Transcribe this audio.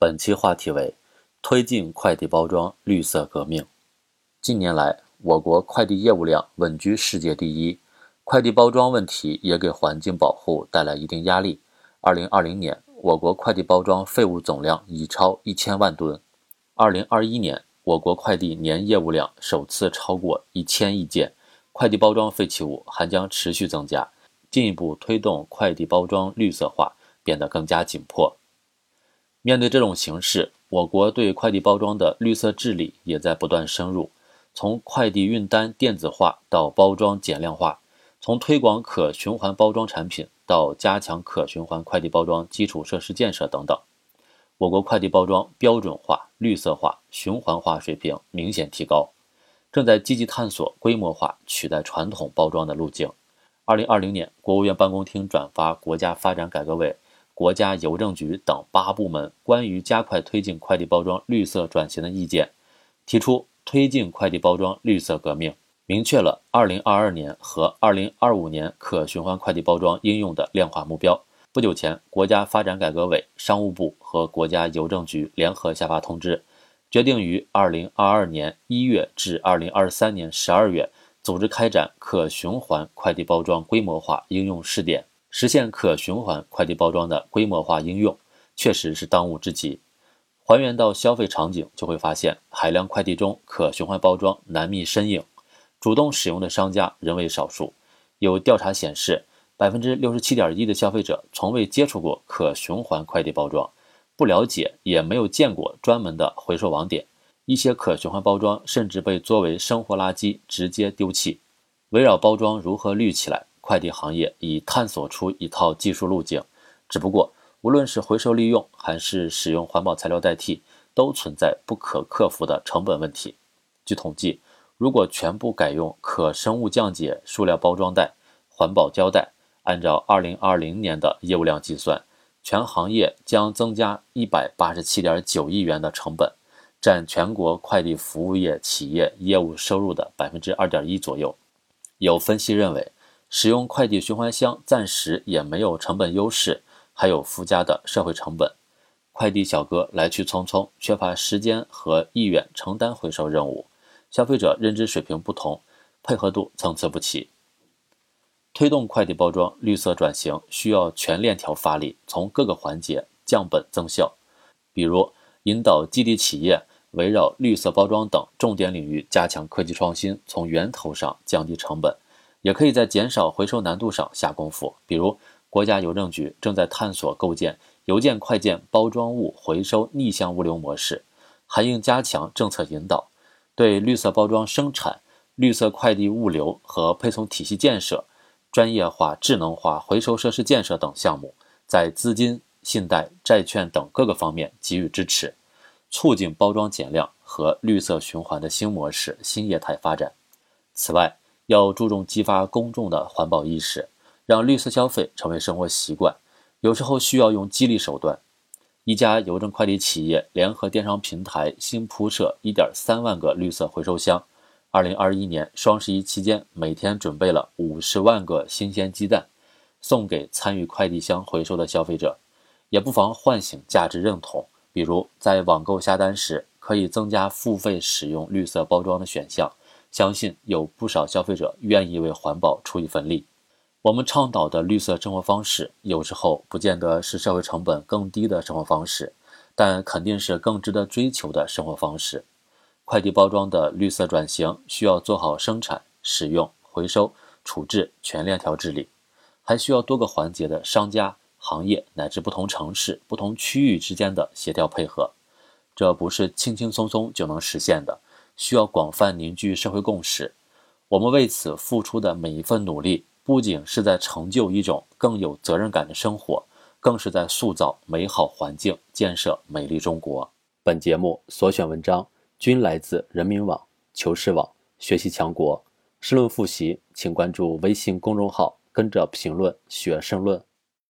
本期话题为推进快递包装绿色革命。近年来，我国快递业务量稳居世界第一，快递包装问题也给环境保护带来一定压力。二零二零年，我国快递包装废物总量已超一千万吨。二零二一年，我国快递年业务量首次超过一千亿件，快递包装废弃物还将持续增加，进一步推动快递包装绿色化变得更加紧迫。面对这种形势，我国对快递包装的绿色治理也在不断深入，从快递运单电子化到包装减量化，从推广可循环包装产品到加强可循环快递包装基础设施建设等等。我国快递包装标准化、绿色化、循环化水平明显提高，正在积极探索规模化取代传统包装的路径。二零二零年，国务院办公厅转发国家发展改革委、国家邮政局等八部门关于加快推进快递包装绿色转型的意见，提出推进快递包装绿色革命，明确了二零二二年和二零二五年可循环快递包装应用的量化目标。不久前，国家发展改革委、商务部和国家邮政局联合下发通知，决定于二零二二年一月至二零二三年十二月组织开展可循环快递包装规模化应用试点，实现可循环快递包装的规模化应用，确实是当务之急。还原到消费场景，就会发现海量快递中可循环包装难觅身影，主动使用的商家仍为少数。有调查显示。百分之六十七点一的消费者从未接触过可循环快递包装，不了解也没有见过专门的回收网点。一些可循环包装甚至被作为生活垃圾直接丢弃。围绕包装如何绿起来，快递行业已探索出一套技术路径。只不过，无论是回收利用还是使用环保材料代替，都存在不可克服的成本问题。据统计，如果全部改用可生物降解塑料包装袋、环保胶带，按照二零二零年的业务量计算，全行业将增加一百八十七点九亿元的成本，占全国快递服务业企业业务收入的百分之二点一左右。有分析认为，使用快递循环箱暂时也没有成本优势，还有附加的社会成本。快递小哥来去匆匆，缺乏时间和意愿承担回收任务，消费者认知水平不同，配合度参差不齐。推动快递包装绿色转型，需要全链条发力，从各个环节降本增效。比如，引导基地企业围绕绿色包装等重点领域加强科技创新，从源头上降低成本；也可以在减少回收难度上下功夫。比如，国家邮政局正在探索构建邮件快件包装物回收逆向物流模式，还应加强政策引导，对绿色包装生产、绿色快递物流和配送体系建设。专业化、智能化回收设施建设等项目，在资金、信贷、债券等各个方面给予支持，促进包装减量和绿色循环的新模式、新业态发展。此外，要注重激发公众的环保意识，让绿色消费成为生活习惯。有时候需要用激励手段。一家邮政快递企业联合电商平台新铺设1.3万个绿色回收箱。二零二一年双十一期间，每天准备了五十万个新鲜鸡蛋，送给参与快递箱回收的消费者，也不妨唤醒价值认同。比如在网购下单时，可以增加付费使用绿色包装的选项，相信有不少消费者愿意为环保出一份力。我们倡导的绿色生活方式，有时候不见得是社会成本更低的生活方式，但肯定是更值得追求的生活方式。快递包装的绿色转型需要做好生产、使用、回收、处置全链条治理，还需要多个环节的商家、行业乃至不同城市、不同区域之间的协调配合。这不是轻轻松松就能实现的，需要广泛凝聚社会共识。我们为此付出的每一份努力，不仅是在成就一种更有责任感的生活，更是在塑造美好环境、建设美丽中国。本节目所选文章。均来自人民网、求是网、学习强国。申论复习，请关注微信公众号，跟着评论学申论。